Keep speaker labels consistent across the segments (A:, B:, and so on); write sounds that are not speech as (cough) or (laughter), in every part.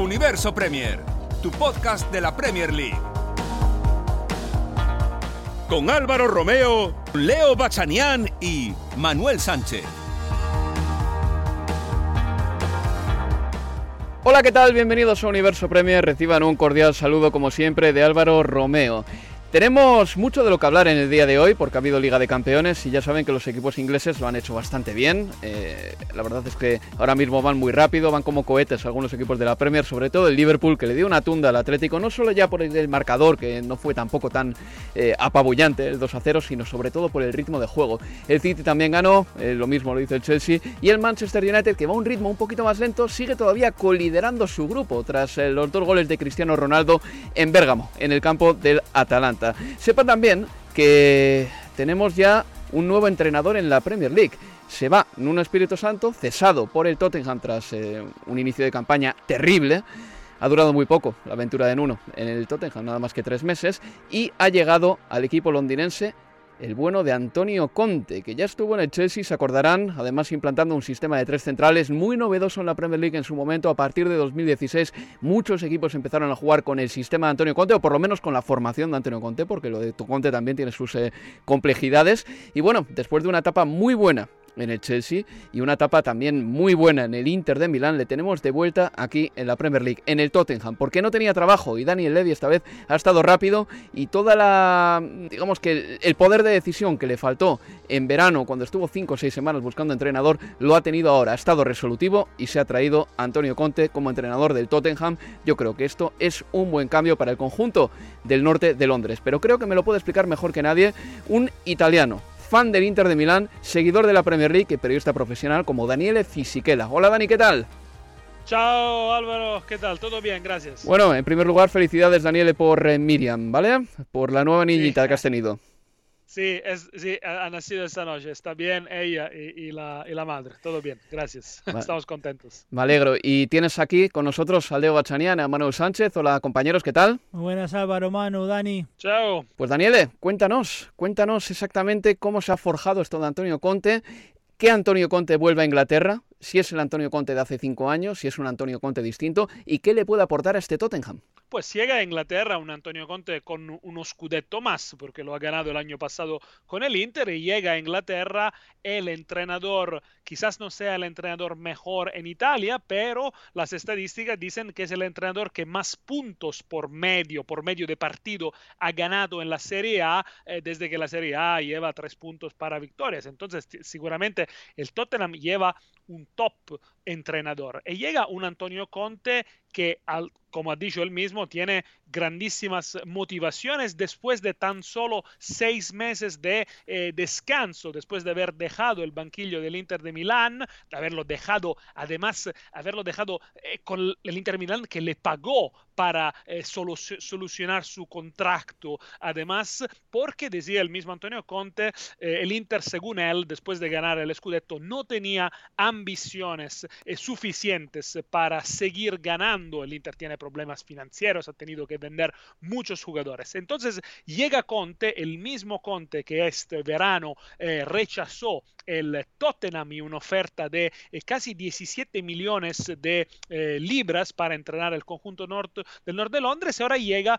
A: Universo Premier, tu podcast de la Premier League. Con Álvaro Romeo, Leo Bachanián y Manuel Sánchez.
B: Hola, ¿qué tal? Bienvenidos a Universo Premier. Reciban un cordial saludo, como siempre, de Álvaro Romeo. Tenemos mucho de lo que hablar en el día de hoy porque ha habido Liga de Campeones y ya saben que los equipos ingleses lo han hecho bastante bien. Eh, la verdad es que ahora mismo van muy rápido, van como cohetes algunos equipos de la Premier, sobre todo el Liverpool que le dio una tunda al Atlético, no solo ya por el marcador que no fue tampoco tan eh, apabullante el 2 a 0, sino sobre todo por el ritmo de juego. El City también ganó, eh, lo mismo lo hizo el Chelsea y el Manchester United que va a un ritmo un poquito más lento, sigue todavía coliderando su grupo tras los dos goles de Cristiano Ronaldo en Bérgamo, en el campo del Atalanta. Sepa también que tenemos ya un nuevo entrenador en la Premier League. Se va Nuno Espíritu Santo, cesado por el Tottenham tras eh, un inicio de campaña terrible. Ha durado muy poco la aventura de Nuno en el Tottenham, nada más que tres meses, y ha llegado al equipo londinense el bueno de Antonio Conte, que ya estuvo en el Chelsea, se acordarán, además implantando un sistema de tres centrales muy novedoso en la Premier League en su momento. A partir de 2016, muchos equipos empezaron a jugar con el sistema de Antonio Conte, o por lo menos con la formación de Antonio Conte, porque lo de Conte también tiene sus eh, complejidades. Y bueno, después de una etapa muy buena en el Chelsea y una etapa también muy buena en el Inter de Milán. Le tenemos de vuelta aquí en la Premier League, en el Tottenham, porque no tenía trabajo y Daniel Levy esta vez ha estado rápido y toda la, digamos que el poder de decisión que le faltó en verano cuando estuvo 5 o 6 semanas buscando entrenador, lo ha tenido ahora, ha estado resolutivo y se ha traído Antonio Conte como entrenador del Tottenham. Yo creo que esto es un buen cambio para el conjunto del norte de Londres, pero creo que me lo puede explicar mejor que nadie un italiano fan del Inter de Milán, seguidor de la Premier League y periodista profesional como Daniele Fisichella. Hola Dani, ¿qué tal?
C: Chao Álvaro, ¿qué tal? Todo bien, gracias.
B: Bueno, en primer lugar, felicidades Daniele por eh, Miriam, ¿vale? Por la nueva niñita que has tenido.
C: Sí, es, sí, ha nacido esta noche. Está bien ella y, la, y la, madre. Todo bien, gracias. (laughs) Estamos contentos.
B: Me alegro. Y tienes aquí con nosotros a Leo Bachanian, a Manuel Sánchez. Hola, compañeros, ¿qué tal?
D: Muy buenas, Álvaro, Manu, Dani.
C: Chao.
B: Pues Daniele, cuéntanos, cuéntanos exactamente cómo se ha forjado esto de Antonio Conte. ¿Qué Antonio Conte vuelve a Inglaterra? Si es el Antonio Conte de hace cinco años, si es un Antonio Conte distinto, y qué le puede aportar a este Tottenham.
C: Pues llega a Inglaterra un Antonio Conte con unos scudetto más, porque lo ha ganado el año pasado con el Inter, y llega a Inglaterra el entrenador, quizás no sea el entrenador mejor en Italia, pero las estadísticas dicen que es el entrenador que más puntos por medio, por medio de partido, ha ganado en la Serie A eh, desde que la Serie A lleva tres puntos para victorias. Entonces, seguramente el Tottenham lleva un top entrenador. Y llega un Antonio Conte que, al, como ha dicho él mismo, tiene grandísimas motivaciones después de tan solo seis meses de eh, descanso, después de haber dejado el banquillo del Inter de Milán, de haberlo dejado, además, haberlo dejado eh, con el Inter de Milán que le pagó para eh, solucionar su contrato. Además, porque decía el mismo Antonio Conte, el Inter, según él, después de ganar el Scudetto, no tenía ambiciones suficientes para seguir ganando el Inter tiene problemas financieros, ha tenido que vender muchos jugadores. Entonces llega Conte, el mismo Conte que este verano eh, rechazó el Tottenham y una oferta de eh, casi 17 millones de eh, libras para entrenar el conjunto del norte de Londres, ahora llega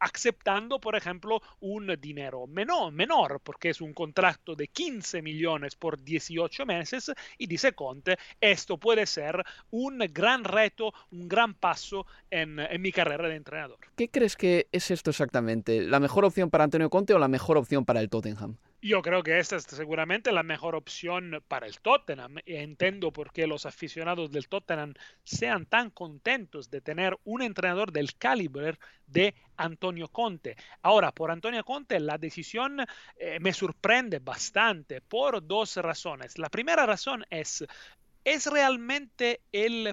C: aceptando, por ejemplo, un dinero menor, menor, porque es un contrato de 15 millones por 18 meses, y dice Conte, esto puede ser un gran reto, un gran paso en, en mi carrera de entrenador.
B: ¿Qué crees que es esto exactamente? ¿La mejor opción para Antonio Conte o la mejor opción para el Tottenham?
C: Yo creo que esta es seguramente la mejor opción para el Tottenham. Entiendo por qué los aficionados del Tottenham sean tan contentos de tener un entrenador del calibre de Antonio Conte. Ahora, por Antonio Conte la decisión eh, me sorprende bastante por dos razones. La primera razón es, ¿es realmente el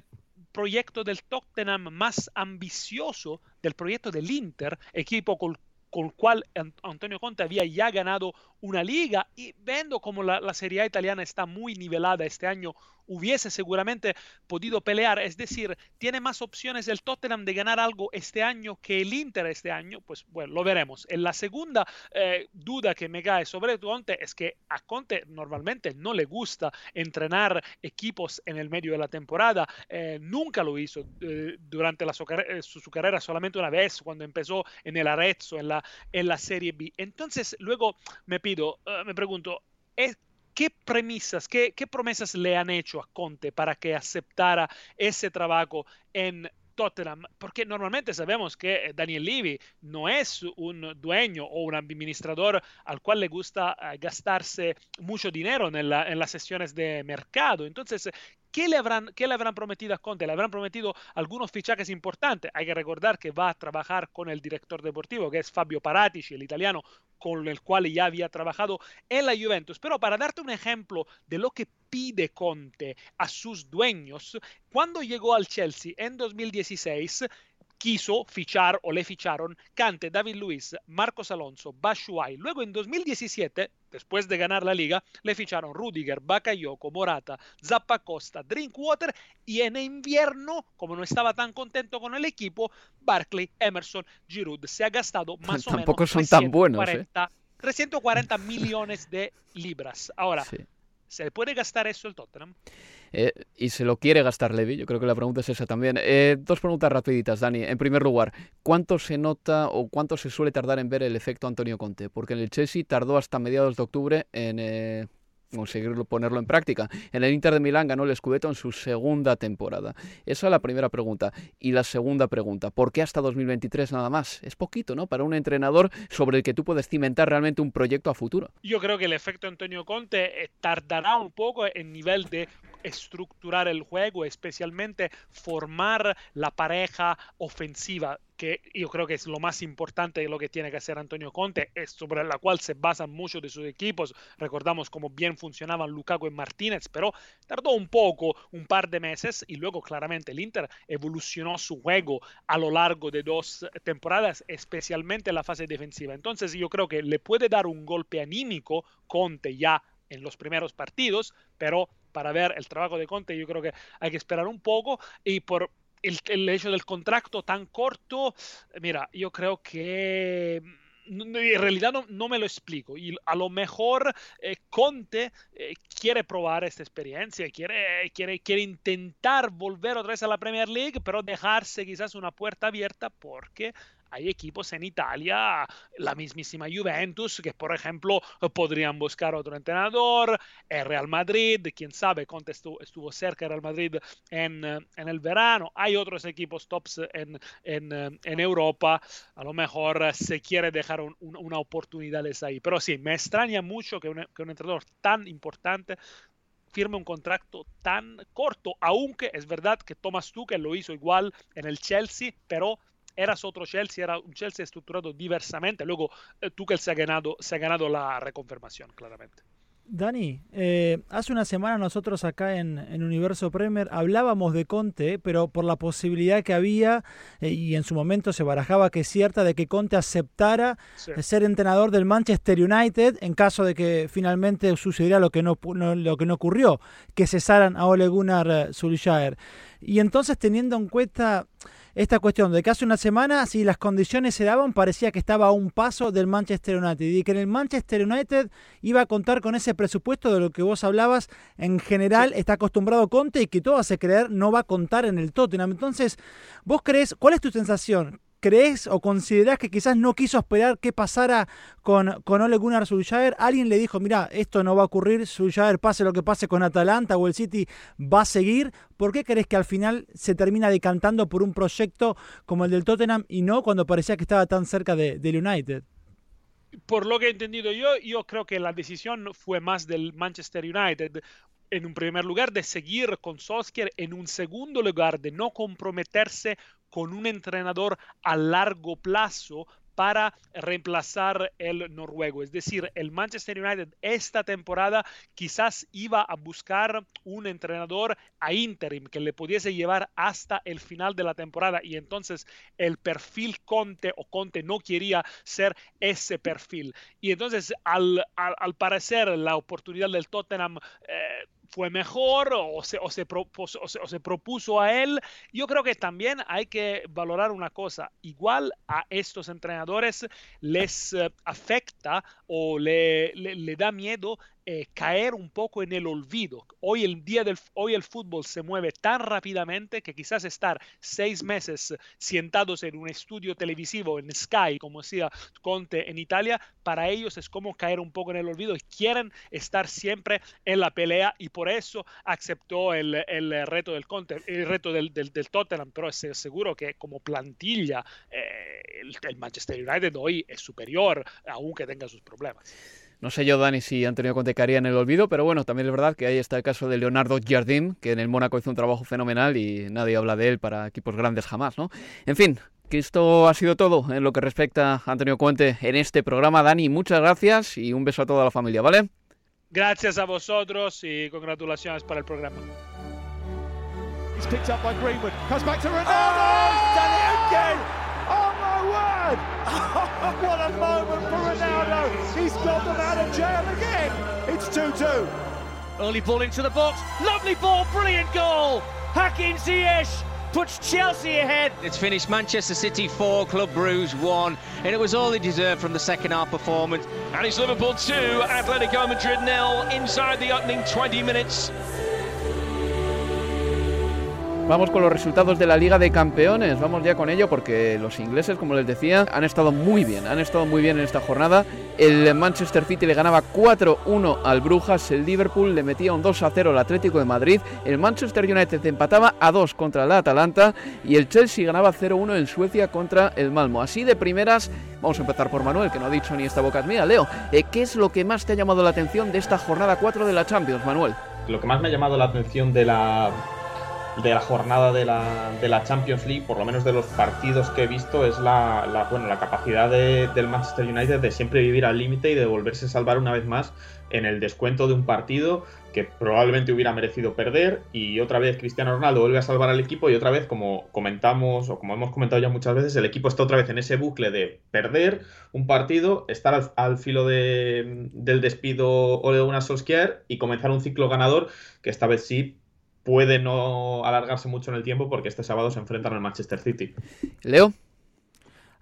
C: proyecto del Tottenham más ambicioso del proyecto del Inter, equipo con con el cual Antonio Conte había ya ganado una liga y viendo como la, la Serie A italiana está muy nivelada este año, hubiese seguramente podido pelear. Es decir, tiene más opciones el Tottenham de ganar algo este año que el Inter este año. Pues bueno, lo veremos. En la segunda eh, duda que me cae sobre Conte es que a Conte normalmente no le gusta entrenar equipos en el medio de la temporada. Eh, nunca lo hizo eh, durante la su, su, su, carrera, solamente una vez cuando empezó en el Arezzo, en la, en la Serie B. Entonces, luego me pido, uh, me pregunto, ¿es, ¿Qué premisas, qué, qué, promesas le han hecho a Conte para que aceptara ese trabajo en Tottenham? Porque normalmente sabemos que Daniel Levy no es un dueño o un administrador al cual le gusta uh, gastarse mucho dinero en, la, en las sesiones de mercado. Entonces, ¿Qué le, habrán, ¿Qué le habrán prometido a Conte? Le habrán prometido algunos fichajes importantes. Hay que recordar que va a trabajar con el director deportivo, que es Fabio Paratici, el italiano, con el cual ya había trabajado en la Juventus. Pero para darte un ejemplo de lo que pide Conte a sus dueños, cuando llegó al Chelsea en 2016, quiso fichar o le ficharon Cante, David Luiz, Marcos Alonso, Bashuay. Luego en 2017, después de ganar la liga, le ficharon Rudiger, Bakayoko, Morata, Zappa Costa, Drinkwater y en invierno, como no estaba tan contento con el equipo, Barkley, Emerson, Giroud. Se ha gastado (laughs) más
B: Tampoco
C: o menos
B: son
C: 340,
B: tan buenos, ¿eh?
C: 340 millones de libras. Ahora,
B: Sí.
C: ¿Se puede gastar eso el Tottenham?
B: Eh, y se lo quiere gastar Levy, yo creo que la pregunta es esa también. Eh, dos preguntas rapiditas, Dani. En primer lugar, ¿cuánto se nota o cuánto se suele tardar en ver el efecto Antonio Conte? Porque en el Chelsea tardó hasta mediados de octubre en eh, conseguirlo ponerlo en práctica. En el Inter de Milán ganó el Scudetto en su segunda temporada. Esa es la primera pregunta. Y la segunda pregunta, ¿por qué hasta 2023 nada más? Es poquito, ¿no? Para un entrenador sobre el que tú puedes cimentar realmente un proyecto a futuro.
C: Yo creo que el efecto Antonio Conte eh, tardará un poco en nivel de estructurar el juego, especialmente formar la pareja ofensiva que yo creo que es lo más importante de lo que tiene que hacer Antonio Conte, es sobre la cual se basan muchos de sus equipos. Recordamos cómo bien funcionaban Lukaku y Martínez, pero tardó un poco, un par de meses, y luego claramente el Inter evolucionó su juego a lo largo de dos temporadas, especialmente en la fase defensiva. Entonces yo creo que le puede dar un golpe anímico Conte ya en los primeros partidos, pero para ver el trabajo de Conte yo creo que hay que esperar un poco y por el, el, hecho del contrato tan corto, mira, yo creo que en realidad no, no me lo explico. Y a lo mejor eh, Conte eh, quiere probar esta experiencia, quiere, quiere, quiere intentar volver otra vez a la Premier League, pero dejarse quizás una puerta abierta porque hay equipos en Italia, la mismísima Juventus, que por ejemplo podrían buscar otro entrenador, el Real Madrid, quién sabe, Conte estuvo, estuvo cerca Real Madrid en, en, el verano, hay otros equipos tops en, en, en Europa, a lo mejor se quiere dejar un, un, una oportunidad ahí, pero sí, me extraña mucho que un, que un entrenador tan importante firme un contrato tan corto, aunque es verdad que Thomas Tuchel lo hizo igual en el Chelsea, pero eras otro Chelsea, era un Chelsea estructurado diversamente. Luego eh, Tuchel se ha, ganado, se ha ganado la reconfirmación, claramente.
D: Dani, eh, hace una semana nosotros acá en, Universo Premier hablábamos de Conte, pero por la posibilidad que había, eh, y en su momento se barajaba que es cierta, de que Conte aceptara ser entrenador del Manchester United en caso de que finalmente sucediera lo que no, lo que no ocurrió, que cesaran a Ole Gunnar Solskjaer. Y entonces teniendo en cuenta esta cuestión de que hace una semana, si las condiciones se daban, parecía que estaba a un paso del Manchester United y que en el Manchester United iba a contar con ese presupuesto de lo que vos hablabas. En general está acostumbrado Conte y que todo hace creer no va a contar en el Tottenham. Entonces, ¿vos crees, cuál es tu sensación? ¿Crees o considerás que quizás no quiso esperar qué pasara con, con Ole Gunnar? Alguien le dijo, mira, esto no va a ocurrir, Solskjaer pase lo que pase con Atalanta o el City va a seguir. ¿Por qué crees que al final se termina decantando por un proyecto como el del Tottenham y no cuando parecía que estaba tan cerca de, del United?
C: Por lo que he entendido yo, yo creo que la decisión fue más del Manchester United en un primer lugar de seguir con Solskjaer, en un segundo lugar de no comprometerse con un entrenador a largo plazo para reemplazar el noruego. Es decir, el Manchester United esta temporada quizás iba a buscar un entrenador a interim que le pudiese llevar hasta el final de la temporada y entonces el perfil Conte o Conte no quería ser ese perfil. Y entonces al, al, parecer la oportunidad del Tottenham... Eh, fue mejor o se, o, se propuso, o, se, propuso a él. Yo creo que también hay que valorar una cosa. Igual a estos entrenadores les eh, afecta o le, le da miedo eh, caer un poco en el olvido. Hoy el, día del, hoy el fútbol se mueve tan rápidamente que quizás estar seis meses sentados en un estudio televisivo en Sky, como decía Conte en Italia, para ellos es como caer un poco en el olvido y quieren estar siempre en la pelea y por eso aceptó el, el reto del Conte, el reto del, del, Tottenham, pero es seguro que como plantilla eh, el, el Manchester United hoy es superior, aunque tenga sus problemas.
B: No sé yo, Dani, si Antonio Conte caería en el olvido, pero bueno, también es verdad que ahí está el caso de Leonardo Jardim, que en el Mónaco hizo un trabajo fenomenal y nadie habla de él para equipos grandes jamás, ¿no? En fin, que esto ha sido todo en lo que respecta a Antonio Conte en este programa. Dani, muchas gracias y un beso a toda la familia, ¿vale?
C: Gracias a vosotros y congratulaciones para el programa.
E: Word! what a moment for Ronaldo! He's got them out of jail again! It's 2-2.
F: Early ball into the box. Lovely ball, brilliant goal! Hakim Ziyech puts Chelsea ahead.
G: It's finished Manchester City 4, Club Bruges 1, and it was all they deserved from the second half performance.
H: And it's Liverpool 2, Atletico Madrid nil inside the opening 20 minutes.
B: Vamos con los resultados de la Liga de Campeones. Vamos ya con ello porque los ingleses, como les decía, han estado muy bien. Han estado muy bien en esta jornada. El Manchester City le ganaba 4-1 al Brujas. El Liverpool le metía un 2-0 al Atlético de Madrid. El Manchester United empataba a 2 contra el Atalanta. Y el Chelsea ganaba 0-1 en Suecia contra el Malmo. Así de primeras, vamos a empezar por Manuel, que no ha dicho ni esta boca es mía. Leo, eh, ¿qué es lo que más te ha llamado la atención de esta jornada 4 de la Champions, Manuel?
I: Lo que más me ha llamado la atención de la de la jornada de la, de la, Champions League, por lo menos de los partidos que he visto, es la, bueno, la capacidad del Manchester United de siempre vivir al límite y de volverse a salvar una vez más en el descuento de un partido que probablemente hubiera merecido perder. Y otra vez Cristiano Ronaldo vuelve a salvar al equipo y otra vez, como comentamos o como hemos comentado ya muchas veces, el equipo está otra vez en ese bucle de perder un partido, estar al, filo de, del despido o de una Solskjaer y comenzar un ciclo ganador que esta vez sí puede no alargarse mucho en el tiempo porque este sábado se enfrentan al Manchester City.
B: Leo.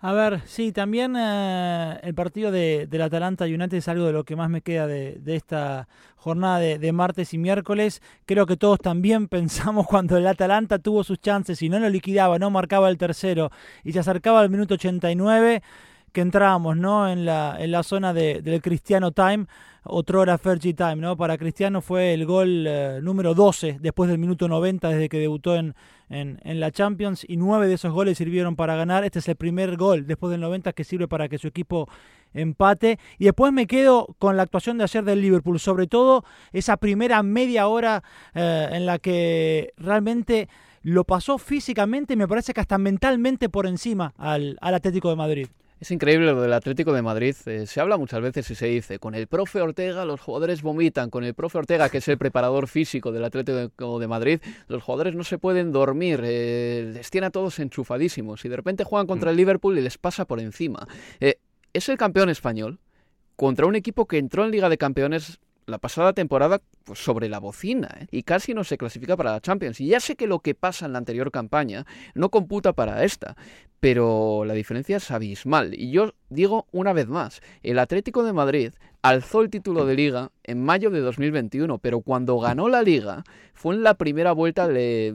D: A ver, sí, también eh, el partido de, del Atalanta United es algo de lo que más me queda de, esta jornada de, martes y miércoles. Creo que todos también (laughs) pensamos cuando el Atalanta tuvo sus chances y no lo liquidaba, no marcaba el tercero y se acercaba al minuto 89 que entrábamos ¿no? en, la, en la zona del Cristiano Time otro hora Fergie Time, ¿no? Para Cristiano fue el gol eh, número 12 después del minuto 90 desde que debutó en, en, la Champions y nueve de esos goles sirvieron para ganar. Este es el primer gol después del 90 que sirve para que su equipo empate. Y después me quedo con la actuación de ayer del Liverpool, sobre todo esa primera media hora eh, en la que realmente lo pasó físicamente y me parece que hasta mentalmente por encima al, al Atlético de Madrid.
B: Es increíble lo del Atlético de Madrid. Eh, se habla muchas veces y se dice, con el profe Ortega los jugadores vomitan, con el profe Ortega, que es el preparador físico del Atlético de Madrid, los jugadores no se pueden dormir, eh, les tiene a todos enchufadísimos y de repente juegan contra el Liverpool y les pasa por encima. Eh, es el campeón español contra un equipo que entró en Liga de Campeones la pasada temporada pues, sobre la bocina ¿eh? y casi no se clasifica para la Champions. Y ya sé que lo que pasa en la anterior campaña no computa para esta, pero la diferencia es abismal. Y yo digo una vez más, el Atlético de Madrid alzó el título de liga en mayo de 2021, pero cuando ganó la liga fue en la primera vuelta de,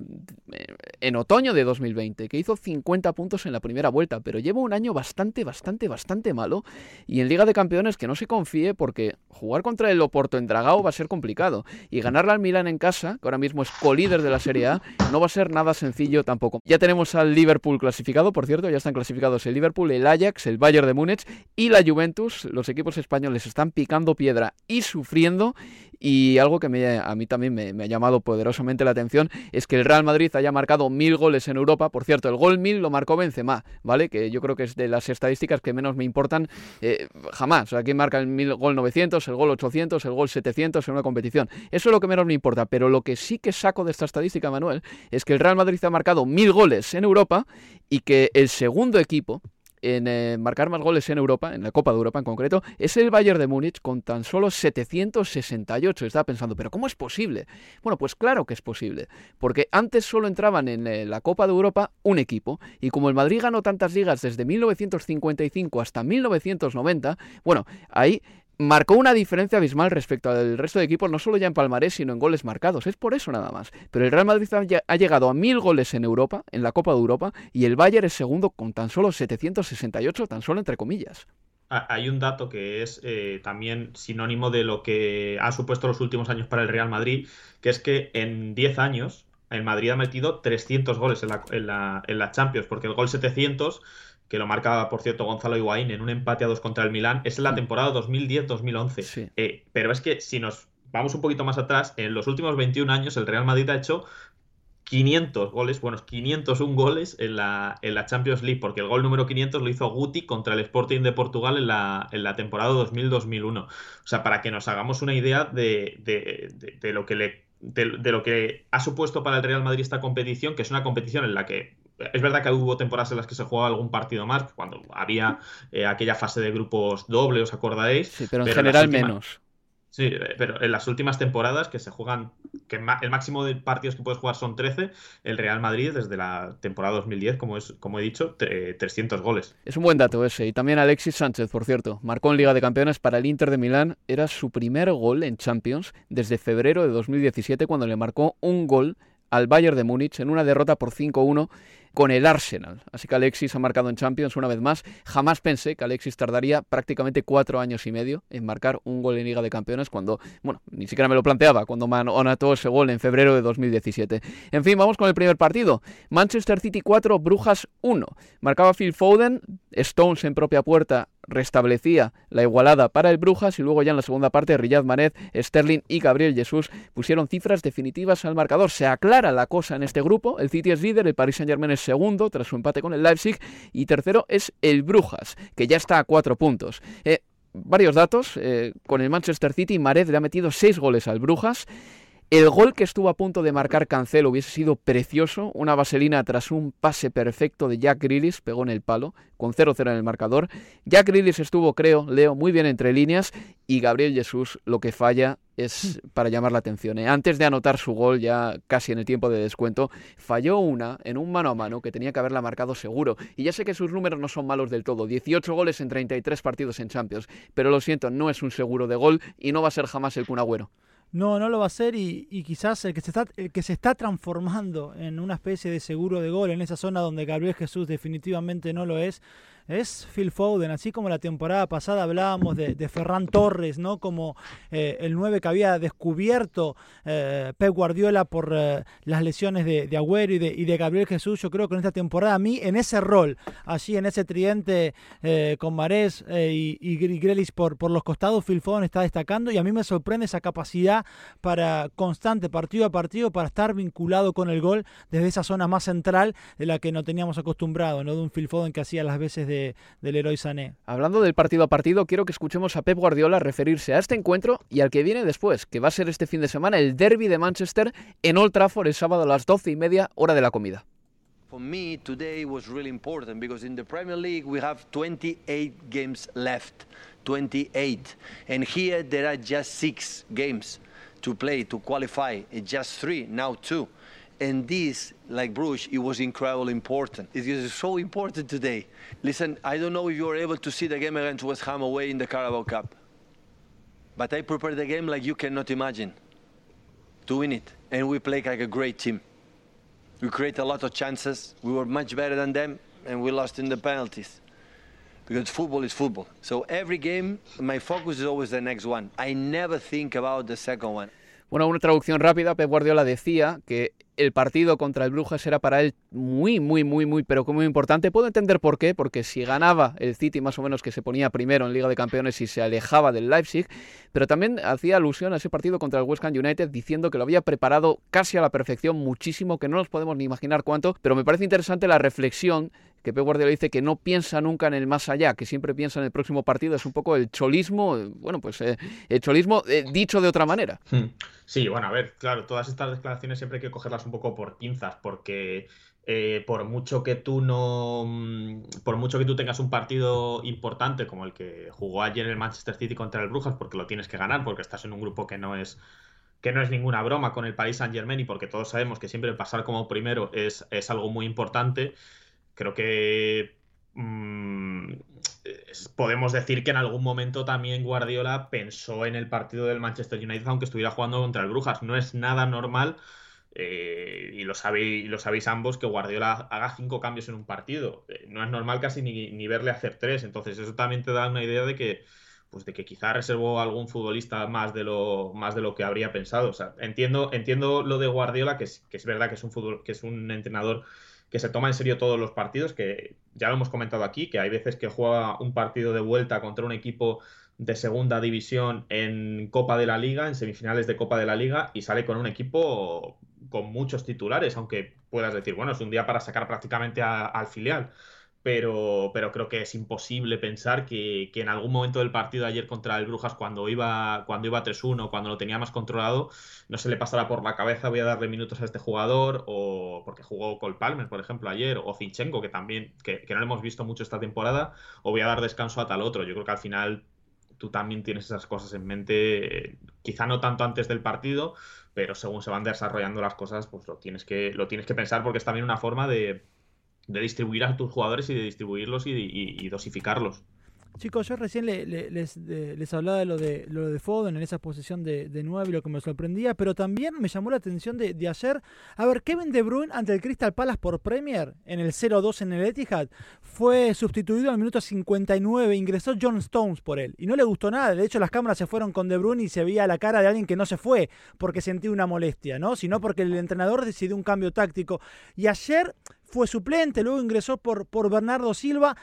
B: en otoño de 2020, que hizo 50 puntos en la primera vuelta, pero lleva un año bastante, bastante, bastante malo y en Liga de Campeones que no se confíe porque jugar contra el Oporto en Dragao va a ser complicado y ganarle al Milan en casa, que ahora mismo es colíder de la Serie A, no va a ser nada sencillo tampoco. Ya tenemos al Liverpool clasificado, por cierto, ya están clasificados el Liverpool, el Ajax, el Bayern de Múnich y la Juventus, los equipos españoles están picando piedra y sufriendo. Y algo que a mí también me, ha llamado poderosamente la atención es que el Real Madrid haya marcado mil goles en Europa. Por cierto, el gol mil lo marcó Benzema, ¿vale? Que yo creo que es de las estadísticas que menos me importan eh, jamás. O sea, aquí marca el mil, gol 900, el gol 800, el gol 700 en una competición. Eso es lo que menos me importa. Pero lo que sí que saco de esta estadística, Manuel, es que el Real Madrid ha marcado mil goles en Europa y que el segundo equipo en eh, marcar más goles en Europa, en la Copa de Europa en concreto, es el Bayern de Múnich con tan solo 768. Estaba pensando, ¿pero cómo es posible? Bueno, pues claro que es posible, porque antes solo entraban en eh, la Copa de Europa un equipo, y como el Madrid ganó tantas ligas desde 1955 hasta 1990, bueno, ahí marcó una diferencia abismal respecto al resto de equipos, no solo ya en palmarés, sino en goles marcados. Es por eso nada más. Pero el Real Madrid ha llegado a mil goles en Europa, en la Copa de Europa, y el Bayern es segundo con tan solo 768, tan solo entre comillas.
I: Hay un dato que es eh, también sinónimo de lo que ha supuesto los últimos años para el Real Madrid, que es que en 10 años el Madrid ha metido 300 goles en la, en la, en la Champions, porque el gol 700 que lo marca, por cierto, Gonzalo Higuaín en un empate a dos contra el Milán, es en la temporada 2010-2011. Eh, pero es que si nos vamos un poquito más atrás, en los últimos 21 años el Real Madrid ha hecho 500 goles, bueno, 501 goles en la, en la Champions League, porque el gol número 500 lo hizo Guti contra el Sporting de Portugal en la, en la temporada 2000-2001. O sea, para que nos hagamos una idea de, de, lo que le de, lo que ha supuesto para el Real Madrid esta competición, que es una competición en la que es verdad que hubo temporadas en las que se jugaba algún partido más, cuando había eh, aquella fase de grupos doble, ¿os acordáis?
B: Sí, pero en general menos.
I: Sí, eh, pero en las últimas temporadas que se juegan, que el máximo de partidos que puedes jugar son 13, el Real Madrid desde la temporada 2010, como, es, como he dicho, 300 goles.
B: Es un buen dato ese. Y también Alexis Sánchez, por cierto, marcó en Liga de Campeones para el Inter de Milán. Era su primer gol en Champions desde febrero de 2017, cuando le marcó un gol al Bayern de Múnich en una derrota por 5-1 con el Arsenal. Así que Alexis ha marcado en Champions una vez más. Jamás pensé que Alexis tardaría prácticamente cuatro años y medio en marcar un gol en Liga de Campeones cuando, bueno, ni siquiera me lo planteaba cuando anotó ese gol en febrero de 2017. En fin, vamos con el primer partido. Manchester City 4, Brujas 1. Marcaba Phil Foden, Stones en propia puerta restablecía la igualada para el Brujas y luego ya en la segunda parte Riyad Mahrez, Sterling y Gabriel Jesús pusieron cifras definitivas al marcador. Se aclara la cosa en este grupo. El City es líder, el Paris Saint-Germain es segundo tras su empate con el Leipzig y tercero es el Brujas, que ya está a cuatro puntos. Eh, varios datos. Eh, con el Manchester City, Mahrez le ha metido seis goles al Brujas. El gol que estuvo a punto de marcar Cancelo hubiese sido precioso, una vaselina tras un pase perfecto de Jack Grealish, pegó en el palo, con 0-0 en el marcador. Jack Grealish estuvo, creo, Leo, muy bien entre líneas y Gabriel Jesús lo que falla es para llamar la atención. ¿eh? Antes de anotar su gol, ya casi en el tiempo de descuento, falló una en un mano a mano que tenía que haberla marcado seguro. Y ya sé que sus números no son malos del todo, 18 goles en 33 partidos en Champions, pero lo siento, no es un seguro de gol y no va a ser jamás el Kun
D: no, no lo va a hacer y, quizás el que, se está, el que se está transformando en una especie de seguro de gol en esa zona donde Gabriel Jesús definitivamente no lo es, es Phil Foden, así como la temporada pasada hablábamos de, Ferran Torres, ¿no? Como eh, el 9 que había descubierto eh, Pep Guardiola por eh, las lesiones de, Agüero y de, Gabriel Jesús. Yo creo que en esta temporada, a mí, en ese rol, allí en ese tridente con Marés y, y Grelis por, por los costados, Phil Foden está destacando y a mí me sorprende esa capacidad para constante, partido a partido, para estar vinculado con el gol desde esa zona más central de la que no teníamos acostumbrado, ¿no? De un Phil Foden que hacía las veces de de, del héroe Sané.
B: Hablando del partido a partido, quiero que escuchemos a Pep Guardiola referirse a este encuentro y al que viene después, que va a ser este fin de semana el derby de Manchester en Old Trafford el sábado a las doce y media, hora de la comida.
J: For me, today was really important because in the Premier League we have 28 games left. 28. And here there are just six games to play to qualify. It's just three, now two. And this, like Bruges, it was incredibly important. It is so important today. Listen, I don't know if you were able to see the game against West Ham away in the Carabao Cup. But I prepared the game like you cannot imagine. To win it. And we played like a great team. We created a lot of chances. We were much better than them. And we lost in the penalties. Because football is football. So every game, my focus is always the next one. I never think about the second one.
B: Bueno, una traducción rápida, Pep Guardiola decía que el partido contra el Brujas era para él muy, muy, muy, muy, pero muy importante. Puedo entender por qué, porque si ganaba el City más o menos que se ponía primero en Liga de Campeones y se alejaba del Leipzig, pero también hacía alusión a ese partido contra el West Ham United diciendo que lo había preparado casi a la perfección, muchísimo, que no nos podemos ni imaginar cuánto, pero me parece interesante la reflexión que Pep Guardiola dice que no piensa nunca en el más allá, que siempre piensa en el próximo partido, es un poco el cholismo, bueno, pues eh, el cholismo eh, dicho de otra manera.
I: Hmm. Sí, bueno, a ver, claro, todas estas declaraciones siempre hay que cogerlas un poco por pinzas, porque eh, por mucho que tú no, mm, por mucho que tú tengas un partido importante como el que jugó ayer el Manchester City contra el Brujas, porque lo tienes que ganar, porque estás en un grupo que no es que no es ninguna broma con el Paris Saint Germain y porque todos sabemos que siempre pasar como primero es, es algo muy importante creo que mm, podemos decir que en algún momento también Guardiola pensó en el partido del Manchester United aunque estuviera jugando contra el Brujas. No es nada normal, eh, y, lo sabéis, lo sabéis ambos, que Guardiola haga cinco cambios en un partido. Eh, no es normal casi ni, verle hacer tres. Entonces eso también te da una idea de que pues de que quizá reservó a algún futbolista más de lo más de lo que habría pensado. O sea, entiendo, entiendo lo de Guardiola, que es, que es verdad que es un que es un entrenador que se toma en serio todos los partidos, que ya lo hemos comentado aquí, que hay veces que juega un partido de vuelta contra un equipo de segunda división en Copa de la Liga, en semifinales de Copa de la Liga, y sale con un equipo con muchos titulares, aunque puedas decir, bueno, es un día para sacar prácticamente al filial pero, pero creo que es imposible pensar que, en algún momento del partido ayer contra el Brujas, cuando iba, cuando iba 3-1, cuando lo tenía más controlado, no se le pasara por la cabeza voy a darle minutos a este jugador, o porque jugó Cole Palmer, por ejemplo, ayer, o Zinchenko, que también, que, no lo hemos visto mucho esta temporada, o voy a dar descanso a tal otro. Yo creo que al final tú también tienes esas cosas en mente, quizá no tanto antes del partido, pero según se van desarrollando las cosas, pues lo tienes que, lo tienes que pensar porque es también una forma de de distribuir a tus jugadores y de distribuirlos y, dosificarlos.
D: Chicos, yo recién les, hablaba de lo de lo de Foden en esa posición de, de 9 y lo que me sorprendía, pero también me llamó la atención de, de ayer. A ver, Kevin De Bruyne ante el Crystal Palace por Premier en el 0-2 en el Etihad fue sustituido al minuto 59, ingresó John Stones por él y no le gustó nada. De hecho, las cámaras se fueron con De Bruyne y se veía la cara de alguien que no se fue porque sentía una molestia, ¿no? Sino porque el entrenador decidió un cambio táctico. Y ayer fue suplente, luego ingresó por, por Bernardo Silva.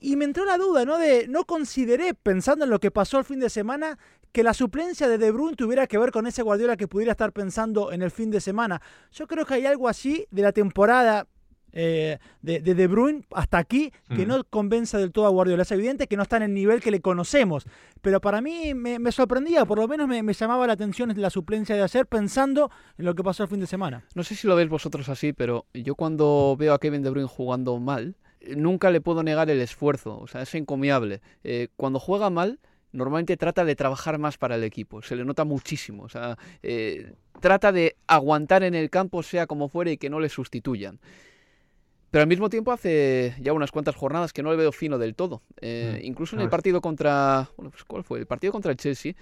D: Y me entró la duda, ¿no? De no consideré, pensando en lo que pasó el fin de semana, que la suplencia de De Bruyne tuviera que ver con ese Guardiola que pudiera estar pensando en el fin de semana. Yo creo que hay algo así de la temporada eh, de, de, Bruyne hasta aquí que no convence del todo a Guardiola. Es evidente que no está en el nivel que le conocemos, pero para mí me, sorprendía, por lo menos me, llamaba la atención la suplencia de ayer pensando en lo que pasó el fin de semana.
B: No sé si lo veis vosotros así, pero yo cuando veo a Kevin De Bruyne jugando mal, nunca le puedo negar el esfuerzo, o sea, es encomiable. Eh, cuando juega mal, normalmente trata de trabajar más para el equipo, se le nota muchísimo, o sea, eh, trata de aguantar en el campo sea como fuere y que no le sustituyan. Pero al mismo tiempo hace ya unas cuantas jornadas que no le veo fino del todo. Eh, mm. incluso en el partido contra... Bueno, pues ¿cuál fue? El partido contra el Chelsea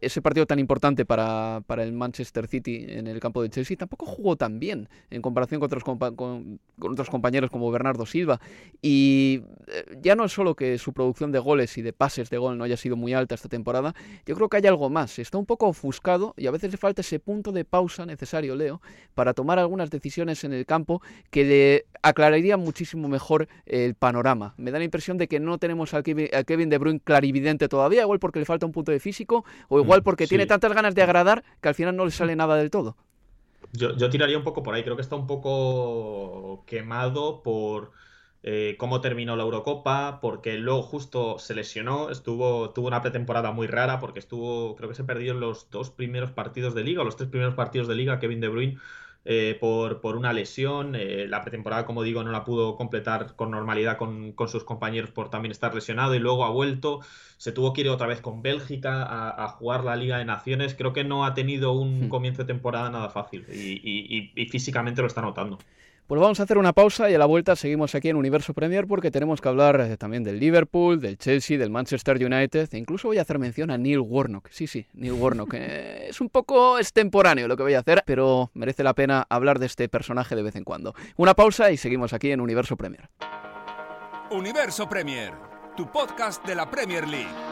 B: ese partido tan importante para, para, el Manchester City en el campo de Chelsea tampoco jugó tan bien en comparación con otros, con, otros compañeros como Bernardo Silva. Y eh, ya no es solo que su producción de goles y de pases de gol no haya sido muy alta esta temporada, yo creo que hay algo más. Está un poco ofuscado y a veces le falta ese punto de pausa necesario, Leo, para tomar algunas decisiones en el campo que le aclararían muchísimo mejor el panorama. Me da la impresión de que no tenemos a Kevin De Bruyne clarividente todavía, igual porque le falta un punto de físico o igual mm, porque tiene tantas ganas de agradar que al final no le sale nada del todo.
I: Yo, tiraría un poco por ahí, creo que está un poco quemado por eh, cómo terminó la Eurocopa, porque luego justo se lesionó, estuvo, tuvo una pretemporada muy rara, porque estuvo, creo que se perdió en los dos primeros partidos de liga, o los tres primeros partidos de liga, Kevin De Bruyne, eh, por, por, una lesión. Eh, la pretemporada, como digo, no la pudo completar con normalidad con, con, sus compañeros por también estar lesionado y luego ha vuelto. Se tuvo que ir otra vez con Bélgica a, a jugar la Liga de Naciones. Creo que no ha tenido un hmm. comienzo de temporada nada fácil y, y, y físicamente lo está notando.
B: Pues vamos a hacer una pausa y a la vuelta seguimos aquí en Universo Premier porque tenemos que hablar eh, también del Liverpool, del Chelsea, del Manchester United e incluso voy a hacer mención a Neil Warnock. Sí, sí, Neil Warnock. Eh, (laughs) es un poco extemporáneo lo que voy a hacer, pero merece la pena hablar de este personaje de vez en cuando. Una pausa y seguimos aquí en Universo Premier.
A: Universo Premier, tu podcast de la Premier League.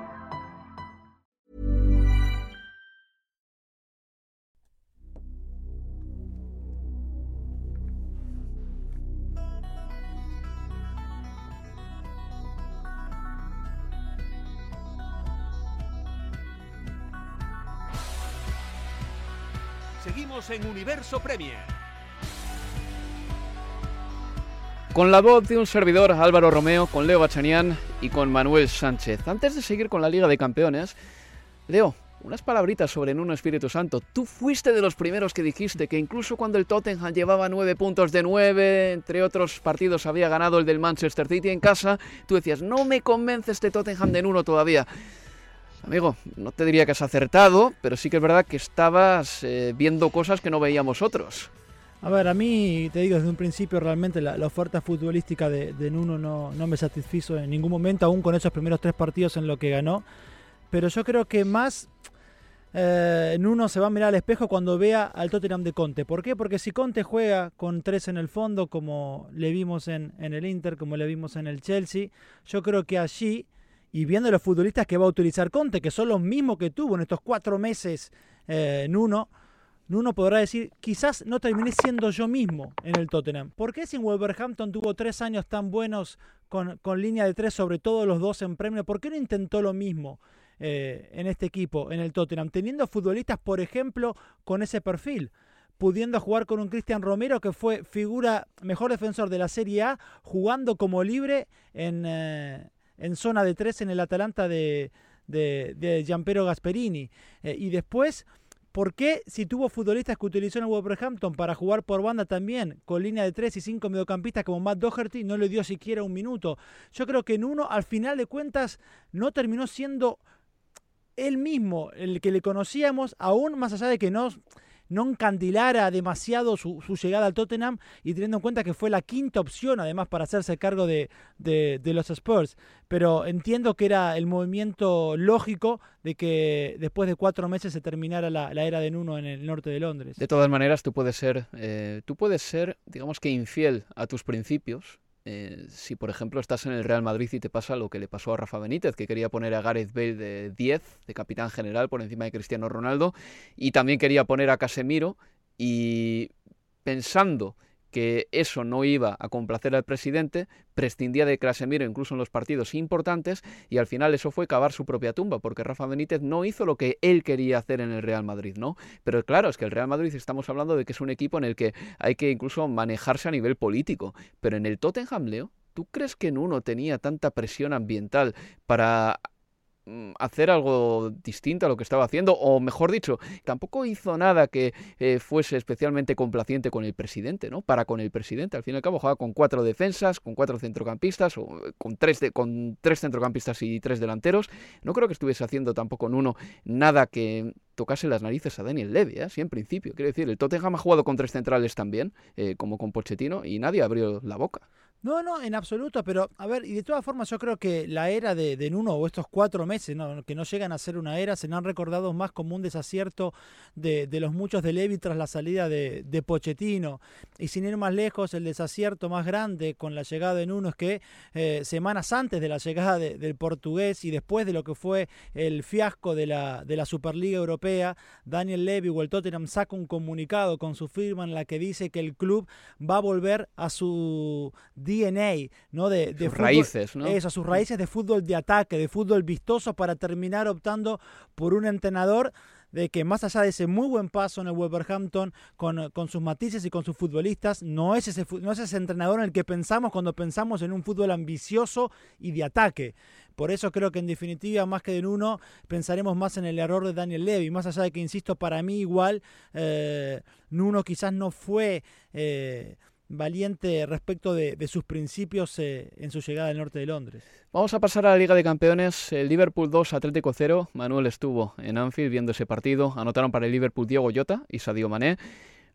A: En Universo Premier.
B: Con la voz de un servidor Álvaro Romeo, con Leo Bachanian y con Manuel Sánchez. Antes de seguir con la Liga de Campeones, Leo, unas palabritas sobre Nuno Espíritu Santo. Tú fuiste de los primeros que dijiste que incluso cuando el Tottenham llevaba nueve puntos de nueve, entre otros partidos había ganado el del Manchester City en casa, tú decías, no me convence este Tottenham de Nuno todavía. Amigo, no te diría que has acertado, pero sí que es verdad que estabas eh, viendo cosas que no veíamos otros.
D: A ver, a mí, te digo, desde un principio realmente la, oferta futbolística de, Nuno no, me satisfizo en ningún momento, aún con esos primeros tres partidos en lo que ganó. Pero yo creo que más eh, Nuno se va a mirar al espejo cuando vea al Tottenham de Conte. ¿Por qué? Porque si Conte juega con tres en el fondo, como le vimos en, en el Inter, como le vimos en el Chelsea, yo creo que allí y viendo los futbolistas que va a utilizar Conte, que son los mismos que tuvo en estos cuatro meses eh, Nuno, Nuno podrá decir, quizás no terminé siendo yo mismo en el Tottenham. ¿Por qué si Wolverhampton tuvo tres años tan buenos con, línea de tres, sobre todo los dos en premio? ¿Por qué no intentó lo mismo eh, en este equipo, en el Tottenham? Teniendo futbolistas, por ejemplo, con ese perfil pudiendo jugar con un Cristian Romero que fue figura mejor defensor de la Serie A, jugando como libre en, eh, en zona de tres en el Atalanta de, de, Gianpero Gasperini. Eh, y después, ¿por qué si tuvo futbolistas que utilizó en el Wolverhampton para jugar por banda también, con línea de tres y cinco mediocampistas como Matt Doherty, no le dio siquiera un minuto? Yo creo que en uno, al final de cuentas, no terminó siendo él mismo, el que le conocíamos, aún más allá de que no no encandilara demasiado su, llegada al Tottenham y teniendo en cuenta que fue la quinta opción además para hacerse cargo de, los Spurs. Pero entiendo que era el movimiento lógico de que después de cuatro meses se terminara la, era de Nuno en el norte de Londres.
B: De todas maneras, tú puedes ser, eh, tú puedes ser, digamos que infiel a tus principios eh, si por ejemplo estás en el Real Madrid y te pasa lo que le pasó a Rafa Benítez, que quería poner a Gareth Bale de 10, de capitán general por encima de Cristiano Ronaldo, y también quería poner a Casemiro, y pensando que eso no iba a complacer al presidente, prescindía de Casemiro incluso en los partidos importantes y al final eso fue cavar su propia tumba porque Rafa Benítez no hizo lo que él quería hacer en el Real Madrid, ¿no? Pero claro, es que el Real Madrid estamos hablando de que es un equipo en el que hay que incluso manejarse a nivel político, pero en el Tottenham, Leo, ¿tú crees que en uno tenía tanta presión ambiental para hacer algo distinto a lo que estaba haciendo, o mejor dicho, tampoco hizo nada que eh, fuese especialmente complaciente con el presidente, ¿no? Para con el presidente. Al fin y al cabo jugaba con cuatro defensas, con cuatro centrocampistas, o eh, con tres, de, con tres centrocampistas y tres delanteros. No creo que estuviese haciendo tampoco en uno nada que tocase las narices a Daniel Levy, ¿eh? en principio. Quiero decir, el Tottenham ha jugado con tres centrales también, eh, como con Pochettino, y nadie abrió la boca.
D: No, no, en absoluto, pero a ver, y de todas formas yo creo que la era de, de Nuno o estos cuatro meses, ¿no? que no llegan a ser una era, se han recordado más como un desacierto de, de los muchos de Levi tras la salida de, de, Pochettino. Y sin ir más lejos, el desacierto más grande con la llegada de Nuno es que eh, semanas antes de la llegada del portugués y después de lo que fue el fiasco de la, de la Superliga Europea, Daniel Levy o el Tottenham saca un comunicado con su firma en la que dice que el club va a volver a su DNA, ¿no? De, de
B: sus raíces, ¿no?
D: Eso, a sus raíces de fútbol de ataque, de fútbol vistoso para terminar optando por un entrenador de que más allá de ese muy buen paso en el Wolverhampton con, con, sus matices y con sus futbolistas, no es, ese, no es ese entrenador en el que pensamos cuando pensamos en un fútbol ambicioso y de ataque. Por eso creo que en definitiva, más que en uno, pensaremos más en el error de Daniel Levy. Más allá de que, insisto, para mí igual, eh, Nuno quizás no fue... Eh, valiente respecto de, sus principios eh, en su llegada al norte de Londres.
B: Vamos a pasar a la Liga de Campeones. El Liverpool 2, Atlético 0. Manuel estuvo en Anfield viendo ese partido. Anotaron para el Liverpool Diego Jota y Sadio Mané.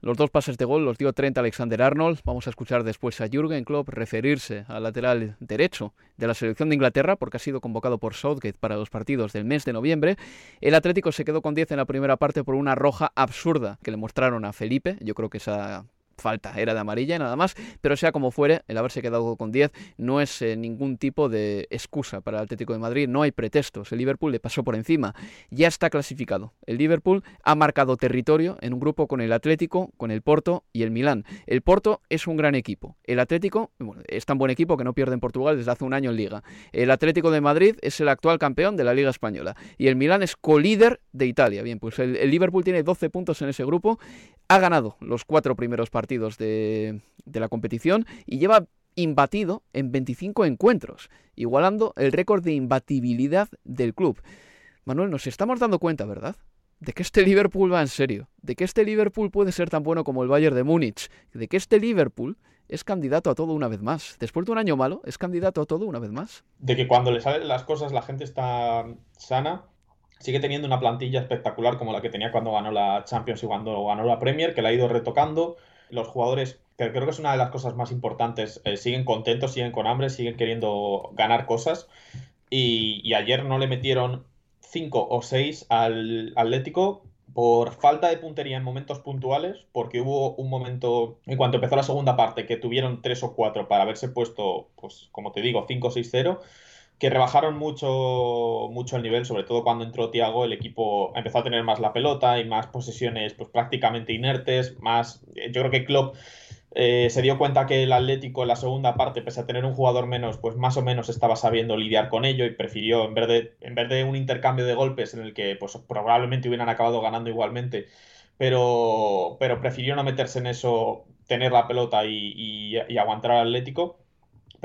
B: Los dos pases de gol los dio Trent Alexander Arnold. Vamos a escuchar después a Jürgen Klopp referirse al lateral derecho de la selección de Inglaterra porque ha sido convocado por Southgate para los partidos del mes de noviembre. El Atlético se quedó con 10 en la primera parte por una roja absurda que le mostraron a Felipe. Yo creo que esa falta, era de amarilla y nada más, pero sea como fuere, el haberse quedado con 10 no es eh, ningún tipo de excusa para el Atlético de Madrid, no hay pretextos, el Liverpool le pasó por encima, ya está clasificado, el Liverpool ha marcado territorio en un grupo con el Atlético, con el Porto y el Milán. El Porto es un gran equipo, el Atlético es tan buen equipo que no pierde en Portugal desde hace un año en Liga, el Atlético de Madrid es el actual campeón de la Liga Española y el Milán es colíder de Italia. Bien, pues el, el Liverpool tiene 12 puntos en ese grupo, ha ganado los cuatro primeros partidos de, de la competición y lleva imbatido en 25 encuentros, igualando el récord de imbatibilidad del club. Manuel, nos estamos dando cuenta, ¿verdad? De que este Liverpool va en serio, de que este Liverpool puede ser tan bueno como el Bayern de Múnich, de que este Liverpool es candidato a todo una vez más. Después de un año malo, es candidato a todo una vez más.
I: De que cuando le salen las cosas la gente está sana sigue teniendo una plantilla espectacular como la que tenía cuando ganó la Champions y cuando ganó la Premier, que la ha ido retocando. Los jugadores, que creo que es una de las cosas más importantes, eh, siguen contentos, siguen con hambre, siguen queriendo ganar cosas. Y, y ayer no le metieron 5 o 6 al Atlético por falta de puntería en momentos puntuales, porque hubo un momento, en cuanto empezó la segunda parte, que tuvieron 3 o 4 para haberse puesto, pues como te digo, 5-6-0 que rebajaron mucho, mucho el nivel, sobre todo cuando entró Tiago, el equipo empezó a tener más la pelota y más posesiones pues, prácticamente inertes, más, yo creo que Klopp eh, se dio cuenta que el Atlético en la segunda parte, pese a tener un jugador menos, pues más o menos estaba sabiendo lidiar con ello y prefirió, en vez de, en vez de un intercambio de golpes en el que pues, probablemente hubieran acabado ganando igualmente, pero, pero prefirió no meterse en eso, tener la pelota y, y, y aguantar al Atlético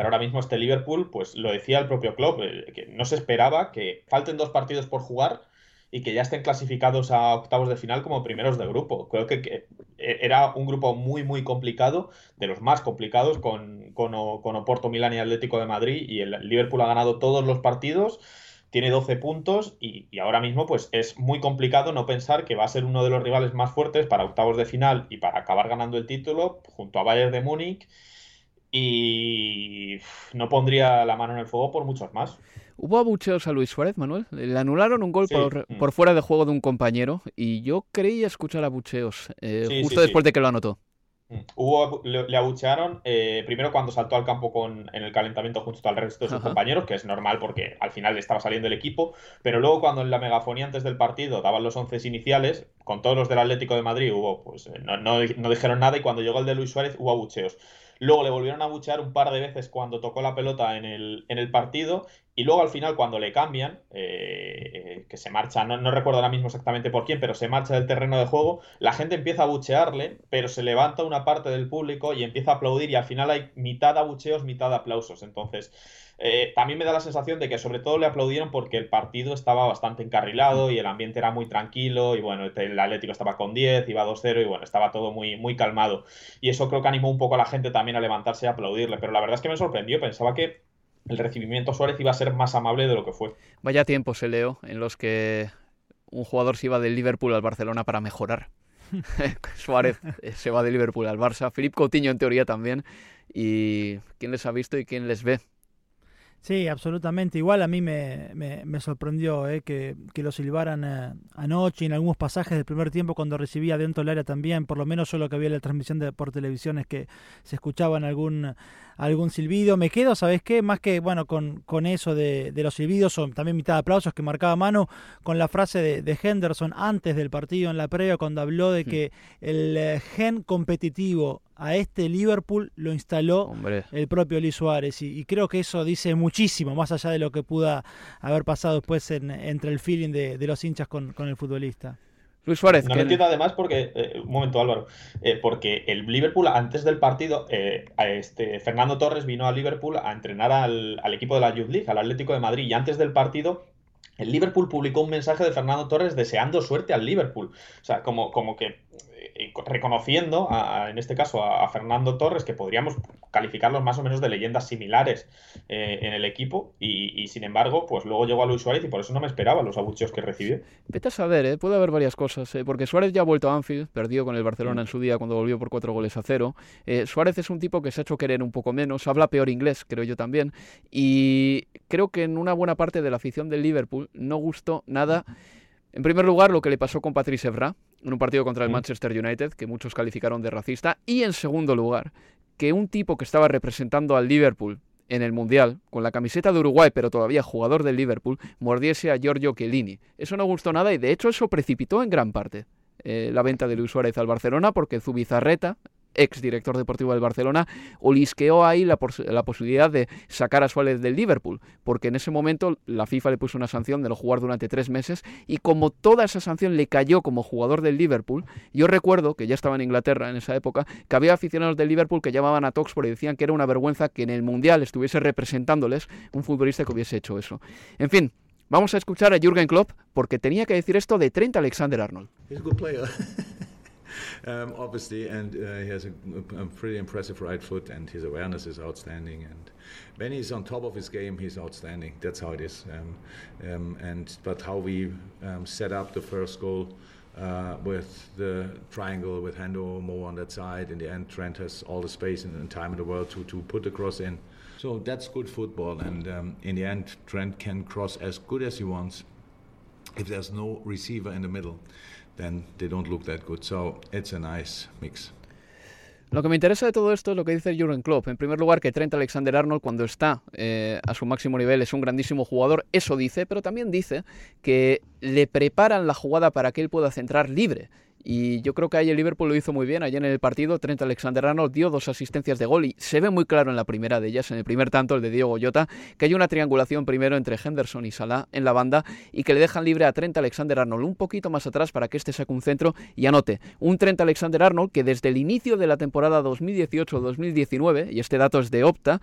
I: pero ahora mismo este Liverpool, pues lo decía el propio Klopp, eh, que no se esperaba que falten dos partidos por jugar y que ya estén clasificados a octavos de final como primeros de grupo. Creo que, que era un grupo muy, muy complicado, de los más complicados, con, con, con Oporto, Milán y Atlético de Madrid, y el Liverpool ha ganado todos los partidos, tiene 12 puntos y, y, ahora mismo pues es muy complicado no pensar que va a ser uno de los rivales más fuertes para octavos de final y para acabar ganando el título junto a Bayern de Múnich y no pondría la mano en el fuego por muchos más.
B: Hubo abucheos a Luis Suárez, Manuel. Le anularon un gol sí. por, mm. por, fuera de juego de un compañero y yo creía escuchar abucheos eh, sí, justo sí, después de que lo anotó.
I: Hubo, le, abuchearon eh, primero cuando saltó al campo con, en el calentamiento junto al resto de sus compañeros, que es normal porque al final le estaba saliendo el equipo, pero luego cuando en la megafonía antes del partido daban los once iniciales, con todos los del Atlético de Madrid hubo, pues eh, no, no, no dijeron nada y cuando llegó el de Luis Suárez hubo abucheos. Luego le volvieron a buchear un par de veces cuando tocó la pelota en el, en el partido. Y luego al final, cuando le cambian, eh, que se marcha, no, no, recuerdo ahora mismo exactamente por quién, pero se marcha del terreno de juego, la gente empieza a buchearle, pero se levanta una parte del público y empieza a aplaudir. Y al final hay mitad abucheos, mitad aplausos. Entonces, eh, también me da la sensación de que sobre todo le aplaudieron porque el partido estaba bastante encarrilado y el ambiente era muy tranquilo y bueno, el Atlético estaba con 10, iba 2-0 y bueno, estaba todo muy, muy calmado. Y eso creo que animó un poco a la gente también a levantarse y a aplaudirle, pero la verdad es que me sorprendió, pensaba que el recibimiento Suárez iba a ser más amable de lo que fue.
B: Vaya tiempos, se leo, en los que un jugador se iba del Liverpool al Barcelona para mejorar. (laughs) (laughs) Suárez eh, se va de Liverpool al Barça, Filip Coutinho en teoría también. ¿Y quién les ha visto y quién les ve?
D: Sí, absolutamente. Igual a mí me, me, sorprendió eh, que, que, lo silbaran eh, anoche en algunos pasajes del primer tiempo cuando recibía dentro del área también, por lo menos solo que había la transmisión de, por televisión es que se escuchaban algún, algún silbido. Me quedo, ¿sabes qué? Más que, bueno, con, con eso de, de los silbidos, o también mitad de aplausos que marcaba mano, con la frase de, de Henderson antes del partido en la previa cuando habló de que el eh, gen competitivo a este Liverpool lo instaló el propio Luis Suárez y, creo que eso dice muchísimo, más allá de lo que pudo haber pasado después entre el feeling de, los hinchas con, el futbolista.
B: Luis Suárez.
I: No lo entiendo además porque, eh, un momento Álvaro, eh, porque el Liverpool antes del partido, eh, este, Fernando Torres vino a Liverpool a entrenar al, al, equipo de la Youth League, al Atlético de Madrid, y antes del partido el Liverpool publicó un mensaje de Fernando Torres deseando suerte al Liverpool. O sea, como, como que reconociendo, en este caso, a, Fernando Torres, que podríamos calificarlos más o menos de leyendas similares eh, en el equipo, y, sin embargo, pues luego llegó a Luis Suárez y por eso no me esperaba los abucheos que recibió.
B: Vete a saber, ¿eh? puede haber varias cosas, ¿eh? porque Suárez ya ha vuelto a Anfield, perdió con el Barcelona en su día cuando volvió por cuatro goles a cero. Eh, Suárez es un tipo que se ha hecho querer un poco menos, habla peor inglés, creo yo también, y creo que en una buena parte de la afición del Liverpool no gustó nada. En primer lugar, lo que le pasó con Patrice Evra, en un partido contra el Manchester United, que muchos calificaron de racista, y en segundo lugar, que un tipo que estaba representando al Liverpool en el Mundial, con la camiseta de Uruguay, pero todavía jugador del Liverpool, mordiese a Giorgio Chiellini. Eso no gustó nada y de hecho eso precipitó en gran parte eh, la venta de Luis Suárez al Barcelona, porque Zubizarreta, ex director deportivo del Barcelona, olisqueó ahí la, la, posibilidad de sacar a Suárez del Liverpool, porque en ese momento la FIFA le puso una sanción de no jugar durante tres meses y como toda esa sanción le cayó como jugador del Liverpool, yo recuerdo que ya estaba en Inglaterra en esa época, que había aficionados del Liverpool que llamaban a Toxford y decían que era una vergüenza que en el Mundial estuviese representándoles un futbolista que hubiese hecho eso. En fin, vamos a escuchar a Jürgen Klopp porque tenía que decir esto de Trent Alexander-Arnold. (laughs) (laughs)
K: um, obviously, and uh, he has a, a, pretty impressive right foot, and his awareness is outstanding. And when he's on top of his game, he's outstanding. That's how it is. Um, um, and but how we um, set up the first goal. Uh, with the triangle with Hendo more on that side. In the end, Trent has all the space and, and time in the world to, to put the cross in. So that's good football. And um, in the end, Trent can cross as good as he wants if there's no receiver in the middle. Then they don't look that good. So it's a nice mix.
B: Lo que me interesa de todo esto es lo que dice Jurgen Klopp. En primer lugar, que Trent Alexander-Arnold cuando está eh, a su máximo nivel es un grandísimo jugador, eso dice, pero también dice que le preparan la jugada para que él pueda centrar libre. Y yo creo que ahí el Liverpool lo hizo muy bien. Ayer en el partido, Trent Alexander-Arnold dio dos asistencias de gol y se ve muy claro en la primera de ellas, en el primer tanto, el de Diego Goyota, que hay una triangulación primero entre Henderson y Salah en la banda y que le dejan libre a Trent Alexander-Arnold un poquito más atrás para que este saque un centro y anote. Un Trent Alexander-Arnold que desde el inicio de la temporada 2018-2019, y este dato es de Opta,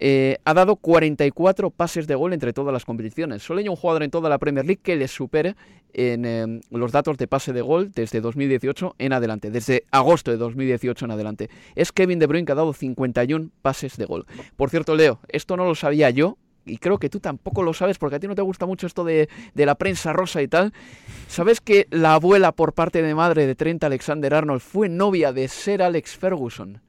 B: eh, ha dado 44 pases de gol entre todas las competiciones. Solo hay un jugador en toda la Premier League que le supere en em, los datos de pase de gol desde 2018 en adelante, desde agosto de 2018 en adelante. Es Kevin De Bruyne que ha dado 51 pases de gol. Por cierto, Leo, esto no lo sabía yo, y creo que tú tampoco lo sabes porque a ti no te gusta mucho esto de, de, la prensa rosa y tal. ¿Sabes que la abuela por parte de madre de Trent Alexander Arnold fue novia de Sir Alex Ferguson?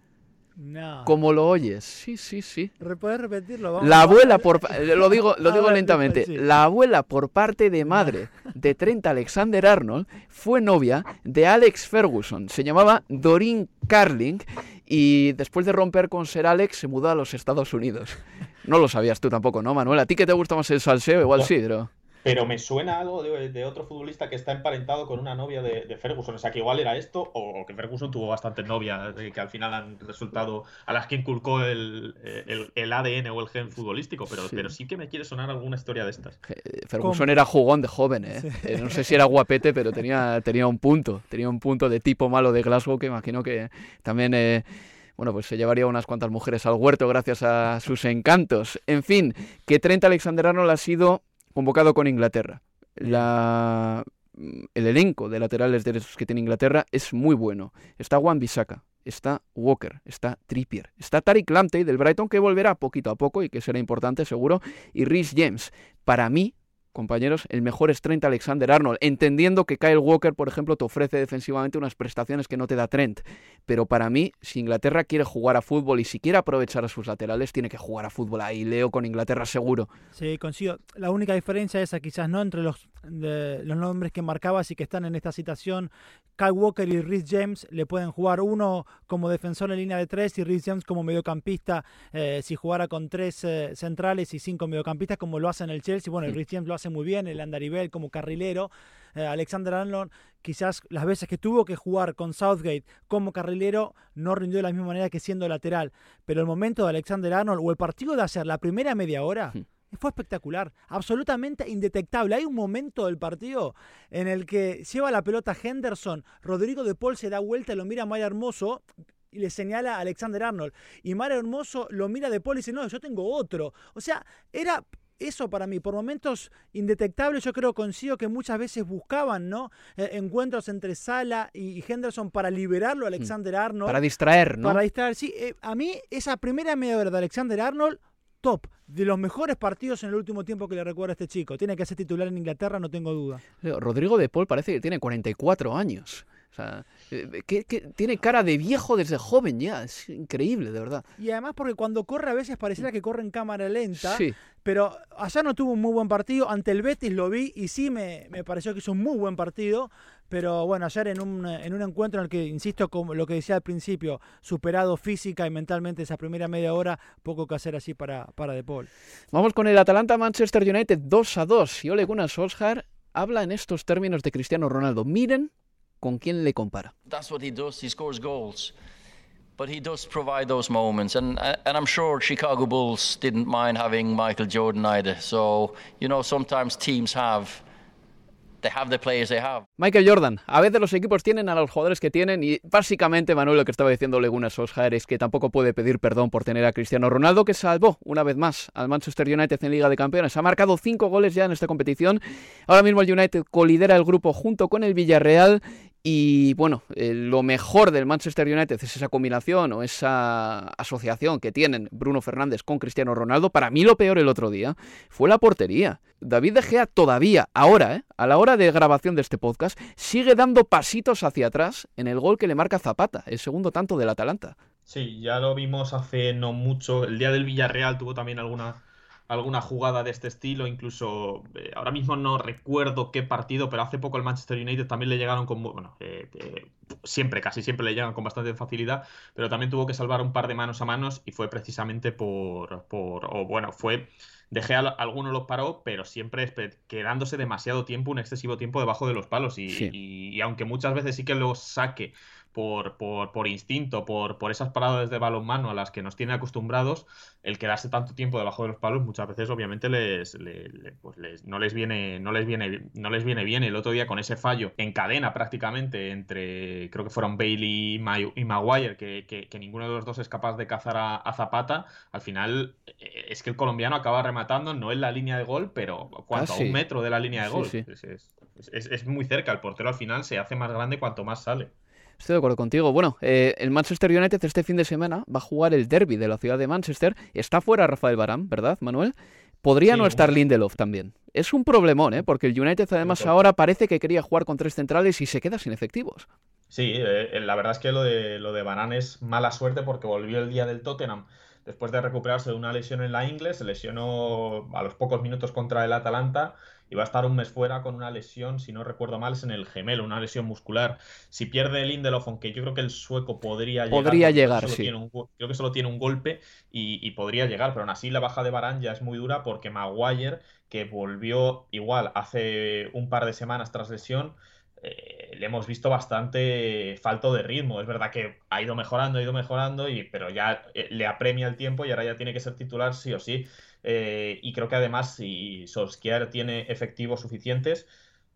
D: No.
B: Como lo oyes, sí, sí, sí.
D: ¿Puedes repetirlo? Vamos
B: la abuela por pa- lo digo, lo (laughs) digo
D: ver,
B: lentamente.
D: sí.
B: La abuela por parte de madre de Trent Alexander Arnold fue novia de Alex Ferguson. Se llamaba Doreen Carling y después de romper con Sir Alex se mudó a los Estados Unidos. No lo sabías tú tampoco, ¿no, Manuel? ¿A ti que te gusta más el salseo? Igual
I: No.
B: sí, pero...
I: Pero me suena algo de, de otro futbolista que está emparentado con una novia de, de Ferguson. O sea, que igual era esto, o, o que Ferguson tuvo bastantes novias eh, que al final han resultado a las que inculcó el, el- el ADN o el gen futbolístico. Pero
B: Sí.
I: pero sí que me quiere sonar alguna historia de estas.
B: Ferguson era jugón de joven, ¿eh? Eh, No sé si era guapete, pero tenía, tenía un punto. Tenía un punto de tipo malo de Glasgow que imagino que también... eh, bueno, pues se llevaría unas cuantas mujeres al huerto gracias a sus encantos. En fin, que Trent Alexander-Arnold ha sido convocado con Inglaterra. La, el elenco de laterales derechos que tiene Inglaterra es muy bueno. Está Wan Bissaka, está Walker, está Trippier, está Tariq Lamptey del Brighton que volverá poquito a poco y que será importante seguro, y Rhys James. Para mí, compañeros, el mejor es Trent Alexander-Arnold, entendiendo que Kyle Walker, por ejemplo, te ofrece defensivamente unas prestaciones que no te da Trent. Pero para mí, si Inglaterra quiere jugar a fútbol y si quiere aprovechar a sus laterales, tiene que jugar a fútbol. Ahí leo con Inglaterra seguro.
D: Sí, coincido. La única diferencia esa quizás no entre los, de- los nombres que marcabas y que están en esta citación. Kyle Walker y Rhys James le pueden jugar uno como defensor en línea de tres y Rhys James como mediocampista eh, si jugara con tres eh, centrales y cinco mediocampistas como lo hace en el Chelsea. Bueno, el Rhys James lo hace muy bien, el Andarivel como carrilero. Eh, Alexander Arnold quizás las veces que tuvo que jugar con Southgate como carrilero no rindió de la misma manera que siendo lateral. Pero el momento de Alexander Arnold o el partido de hacer la primera media hora fue espectacular, absolutamente indetectable. Hay un momento del partido en el que lleva la pelota Henderson, Rodrigo de Paul se da vuelta y lo mira a Maya Hermoso y le señala a Alexander Arnold. Y Maya Hermoso lo mira de Paul y dice, no, yo tengo otro. O sea, era eso para mí, por momentos indetectables, yo creo, consigo que muchas veces buscaban, ¿no? Eh, encuentros entre Sala y Henderson para liberarlo a Alexander Arnold.
B: Para distraer, ¿no?
D: Para distraer, sí. Eh, a mí, esa primera media hora de Alexander Arnold, top. De los mejores partidos en el último tiempo que le recuerdo a este chico. Tiene que ser titular en Inglaterra, no tengo duda.
B: Rodrigo de Paul parece que tiene 44 años. O sea, eh, que, que tiene cara de viejo desde joven ya. Es increíble, de verdad.
D: Y además porque cuando corre a veces pareciera que corre en cámara lenta.
B: Sí.
D: Pero allá no tuvo un muy buen partido. Ante el Betis lo vi y sí me, me pareció que hizo un muy buen partido. Pero bueno, ayer en un, en un encuentro en el que, insisto, como lo que decía al principio, superado física y mentalmente esa primera media hora, poco que hacer así para, para De Paul.
B: Vamos con el Atalanta-Manchester United 2 a 2. Y Ole Gunnar Solskjaer habla en estos términos de Cristiano Ronaldo. Miren con quién le compara.
L: That's what he does. He scores goals. But he does provide those moments. And, and I'm sure Chicago Bulls didn't mind having Michael Jordan either. So, you know, sometimes teams have. They have the players they have.
B: Michael Jordan, a veces los equipos tienen a los jugadores que tienen y básicamente Manuel lo que estaba diciendo Ole Gunnar Solskjaer es que tampoco puede pedir perdón por tener a Cristiano Ronaldo que salvó una vez más al Manchester United en Liga de Campeones. Ha marcado cinco goles ya en esta competición. Ahora mismo el United colidera el grupo junto con el Villarreal y bueno, eh, lo mejor del Manchester United es esa combinación o esa asociación que tienen Bruno Fernández con Cristiano Ronaldo. Para mí lo peor el otro día fue la portería. David De Gea todavía, ahora, ¿eh? a la hora de grabación de este podcast, sigue dando pasitos hacia atrás en el gol que le marca Zapata, el segundo tanto del Atalanta.
I: Sí, ya lo vimos hace no mucho. El día del Villarreal tuvo también alguna, alguna jugada de este estilo. Incluso eh, ahora mismo no recuerdo qué partido, pero hace poco el Manchester United también le llegaron con. Bueno, eh, eh, siempre, casi siempre le llegan con bastante facilidad, pero también tuvo que salvar un par de manos a manos y fue precisamente por. por o bueno, fue. De Gea alguno los paró, pero siempre quedándose demasiado tiempo, un excesivo tiempo debajo de los palos. Y,
B: Sí.
I: y- y aunque muchas veces sí que los saque por, por, por instinto, por, por esas paradas de balonmano a las que nos tiene acostumbrados, el quedarse tanto tiempo debajo de los palos muchas veces obviamente les, le- le- pues les- no les viene no les viene no les viene bien. El otro día con ese fallo en cadena prácticamente entre creo que fueron Bailey y, Ma- y Maguire que, que- que ninguno de los dos es capaz de cazar a, a Zapata al final eh, es que el colombiano acaba rematando no en la línea de gol pero cuanto a un metro de la línea de
B: Sí,
I: gol.
B: sí.
I: Es, es- es- es muy cerca el portero al final se hace más grande cuanto más sale
B: Estoy de acuerdo contigo. Bueno, eh, el Manchester United este fin de semana va a jugar el derby de la ciudad de Manchester. Está fuera Rafael Barán, ¿verdad, Manuel? Podría
I: Sí,
B: no estar Lindelof también. Es un problemón, ¿eh? Porque el United además ahora parece que quería jugar con tres centrales y se queda sin efectivos.
I: Sí, eh, la verdad es que lo de, lo de Barán es mala suerte porque volvió el día del Tottenham después de recuperarse de una lesión en la ingle, se lesionó a los pocos minutos contra el Atalanta y va a estar un mes fuera con una lesión, si no recuerdo mal, es en el gemelo, una lesión muscular. Si pierde el Lindelof, aunque yo creo que el sueco podría llegar.
B: Podría llegar, sí.
I: creo que solo tiene un golpe y, podría llegar, pero aún así la baja de Barán ya es muy dura porque Maguire, que volvió igual hace un par de semanas tras lesión, eh, le hemos visto bastante falto de ritmo. Es verdad que ha ido mejorando, ha ido mejorando, y, pero ya eh, le apremia el tiempo y ahora ya tiene que ser titular sí o sí. Eh, y creo que además, si Solskjaer tiene efectivos suficientes,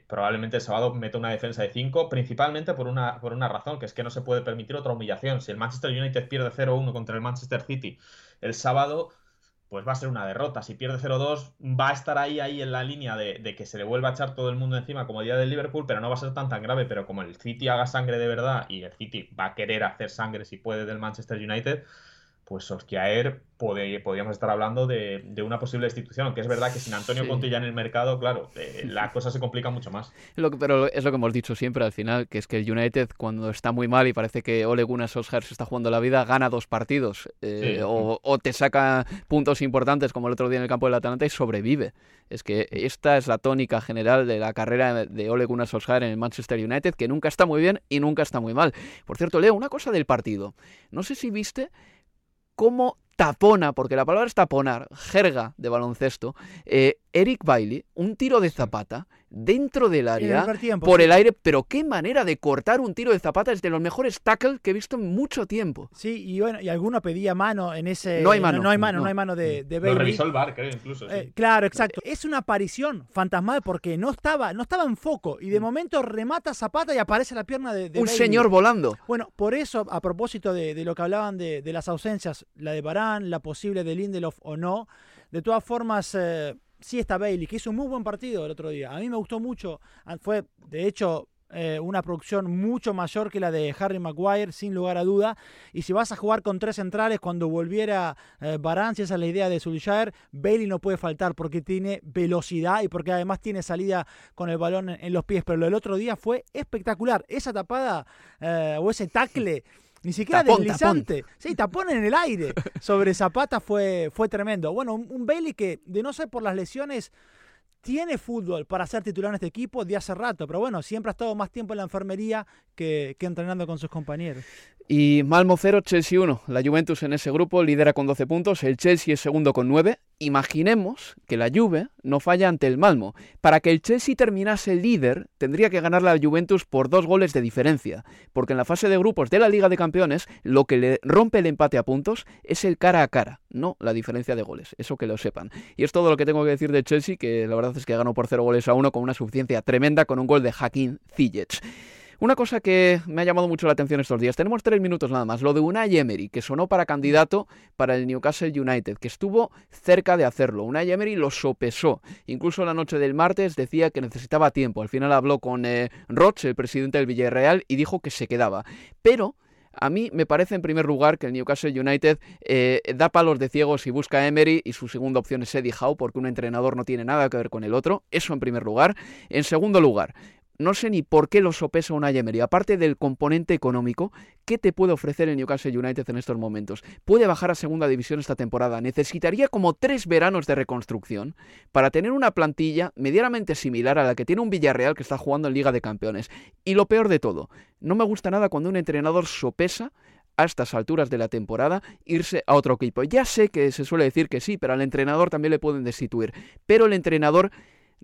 I: probablemente el sábado meta una defensa de 5, principalmente por una, por una razón, que es que no se puede permitir otra humillación. Si el Manchester United pierde 0-1 contra el Manchester City el sábado, pues va a ser una derrota. Si pierde 0-2, va a estar ahí, ahí en la línea de, de, que se le vuelva a echar todo el mundo encima como día del Liverpool, pero no va a ser tan tan grave. Pero como el City haga sangre de verdad y el City va a querer hacer sangre si puede del Manchester United, pues Solskjaer podríamos estar hablando de, una posible destitución, aunque es verdad que sin Antonio Conte ya en el mercado, claro, eh, la cosa se complica mucho más.
B: Lo pero es lo que hemos dicho siempre al final, que es que el United cuando está muy mal y parece que Ole Gunnar Solskjaer se está jugando la vida, gana dos partidos eh, o, te saca puntos importantes como el otro día en el campo del Atalanta y sobrevive. Es que esta es la tónica general de la carrera de Ole Gunnar Solskjaer en el Manchester United, que nunca está muy bien y nunca está muy mal. Por cierto, Leo, una cosa del partido. No sé si viste cómo tapona, porque la palabra es taponar, jerga de baloncesto, eh, Eric Bailey, un tiro de zapata dentro del área, por el aire, pero qué manera de cortar un tiro de zapata es de los mejores tackles que he visto en mucho tiempo.
D: Sí, y bueno, y alguno pedía mano en ese...
B: No hay mano.
D: No, hay mano, no, hay mano de, de Bailey. Lo
I: revisó el bar, creo, incluso.
D: Eh, claro, exacto. Es una aparición fantasmal porque no estaba, no estaba en foco y de mm. momento remata zapata y aparece la pierna de,
B: Un señor volando.
D: Bueno, por eso, a propósito de, lo que hablaban de, las ausencias, la de Barán, la posible de Lindelof o no, de todas formas... Eh, sí está Bailey, que hizo un muy buen partido el otro día. A mí me gustó mucho. Ah, fue, de hecho, eh, una producción mucho mayor que la de Harry Maguire, sin lugar a duda. Y si vas a jugar con tres centrales, cuando volviera eh, Barán, si esa es la idea de Solskjaer, Bailey no puede faltar porque tiene velocidad y porque además tiene salida con el balón en, los pies. Pero lo del otro día fue espectacular. Esa tapada eh, o ese tackle ni siquiera deslizante. Sí, tapón en el aire. Sobre Zapata fue, fue tremendo. Bueno, un, Bailey que, de no ser por las lesiones, tiene fútbol para ser titular en este equipo de hace rato, pero bueno, siempre ha estado más tiempo en la enfermería que, que entrenando con sus compañeros.
B: Y Malmo 0, Chelsea 1. La Juventus en ese grupo lidera con 12 puntos, el Chelsea es segundo con 9. Imaginemos que la Juve no falla ante el Malmo. Para que el Chelsea terminase líder, tendría que ganar la Juventus por dos goles de diferencia, porque en la fase de grupos de la Liga de Campeones, lo que le rompe el empate a puntos es el cara a cara, no la diferencia de goles, eso que lo sepan. Y es todo lo que tengo que decir de Chelsea, que la verdad es que ganó por 0 goles a 1 con una suficiencia tremenda con un gol de Hakim Ziyech. Una cosa que me ha llamado mucho la atención estos días, tenemos tres minutos nada más, lo de Unai Emery, que sonó para candidato para el Newcastle United, que estuvo cerca de hacerlo. Unai Emery lo sopesó, incluso la noche del martes decía que necesitaba tiempo. Al final habló con eh, Roche, el presidente del Villarreal, y dijo que se quedaba. Pero a mí me parece en primer lugar que el Newcastle United eh, da palos de ciegos y busca a Emery y su segunda opción es Eddie Howe porque un entrenador no tiene nada que ver con el otro. Eso en primer lugar. En segundo lugar, no sé ni por qué lo sopesa una Emery. Aparte del componente económico, ¿qué te puede ofrecer el Newcastle United en estos momentos? Puede bajar a segunda división esta temporada. Necesitaría como tres veranos de reconstrucción para tener una plantilla medianamente similar a la que tiene un Villarreal que está jugando en Liga de Campeones. Y lo peor de todo, no me gusta nada cuando un entrenador sopesa a estas alturas de la temporada irse a otro equipo. Ya sé que se suele decir que sí, pero al entrenador también le pueden destituir. Pero el entrenador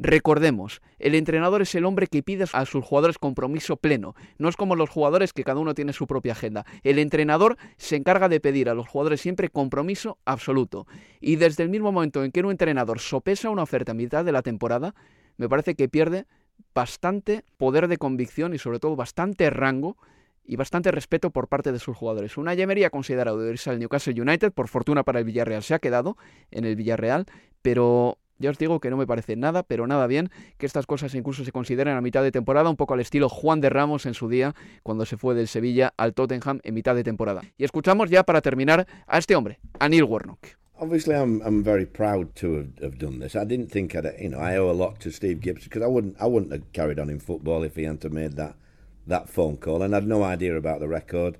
B: Recordemos, el entrenador es el hombre que pide a sus jugadores compromiso pleno. No es como los jugadores que cada uno tiene su propia agenda. El entrenador se encarga de pedir a los jugadores siempre compromiso absoluto. Y desde el mismo momento en que un entrenador sopesa una oferta a mitad de la temporada, me parece que pierde bastante poder de convicción y sobre todo bastante rango y bastante respeto por parte de sus jugadores. Una Emery ha considerado irse al Newcastle United, por fortuna para el Villarreal se ha quedado en el Villarreal, pero ya os digo que no me parece nada, pero nada bien que estas cosas incluso se consideren a mitad de temporada, un poco al estilo Juan de Ramos en su día, cuando se fue del Sevilla al Tottenham en mitad de temporada. Y escuchamos ya para terminar a este hombre, a Neil Warnock.
M: Obviously, I'm I'm very proud to have, have done this. I didn't think I'd, you know, I owe a lot to Steve Gibbs because I wouldn't I wouldn't have carried on in football if he hadn't made that that phone call, and I had no idea about the record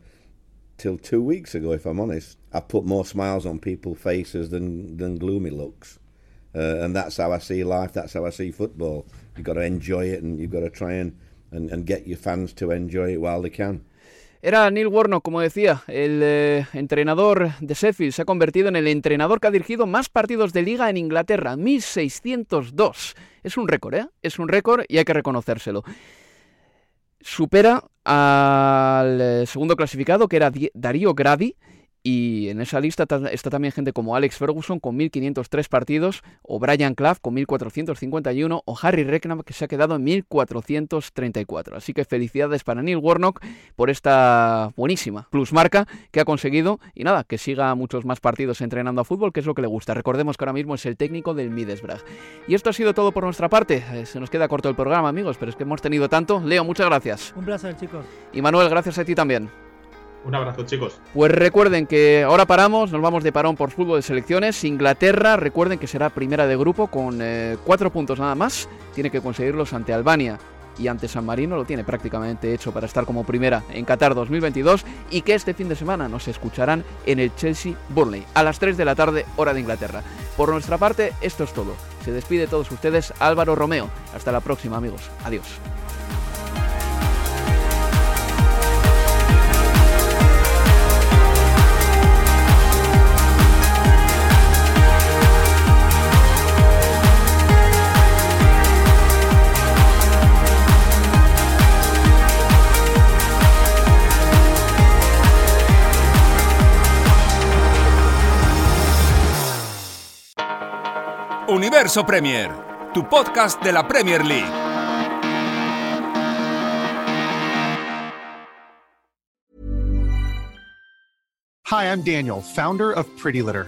M: till two weeks ago. If I'm honest, I put more smiles on people's faces than than gloomy looks, uh, and that's how I see life. That's how I see football. You've got to enjoy it, and you've got to try and and, and get your fans to enjoy it while they can.
B: Era Neil Warnock, como decía, el eh, entrenador de Sheffield. Se ha convertido en el entrenador que ha dirigido más partidos de liga en Inglaterra, 1602. Es un récord, ¿eh? Es un récord y hay que reconocérselo. Supera al eh, segundo clasificado, que era Darío Gradi, y en esa lista está también gente como Alex Ferguson con 1.503 partidos, o Brian Clough con 1.451, o Harry Redknapp que se ha quedado en 1.434. Así que felicidades para Neil Warnock por esta buenísima plusmarca que ha conseguido. Y nada, que siga muchos más partidos entrenando a fútbol, que es lo que le gusta. Recordemos que ahora mismo es el técnico del Middlesbrough. Y esto ha sido todo por nuestra parte. Eh, se nos queda corto el programa, amigos, pero es que hemos tenido tanto. Leo, muchas gracias.
D: Un placer, chicos.
B: Y Manuel, gracias a ti también.
I: Un abrazo, chicos.
B: Pues recuerden que ahora paramos, nos vamos de parón por fútbol de selecciones. Inglaterra, recuerden que será primera de grupo con eh, cuatro puntos nada más. Tiene que conseguirlos ante Albania y ante San Marino. Lo tiene prácticamente hecho para estar como primera en Qatar 2022. Y que este fin de semana nos escucharán en el Chelsea Burnley a las 3 de la tarde, hora de Inglaterra. Por nuestra parte, esto es todo. Se despide todos ustedes Álvaro Romeo. Hasta la próxima, amigos. Adiós.
A: Universo Premier, tu podcast de la Premier League.
N: Hi, I'm Daniel, founder of Pretty Litter.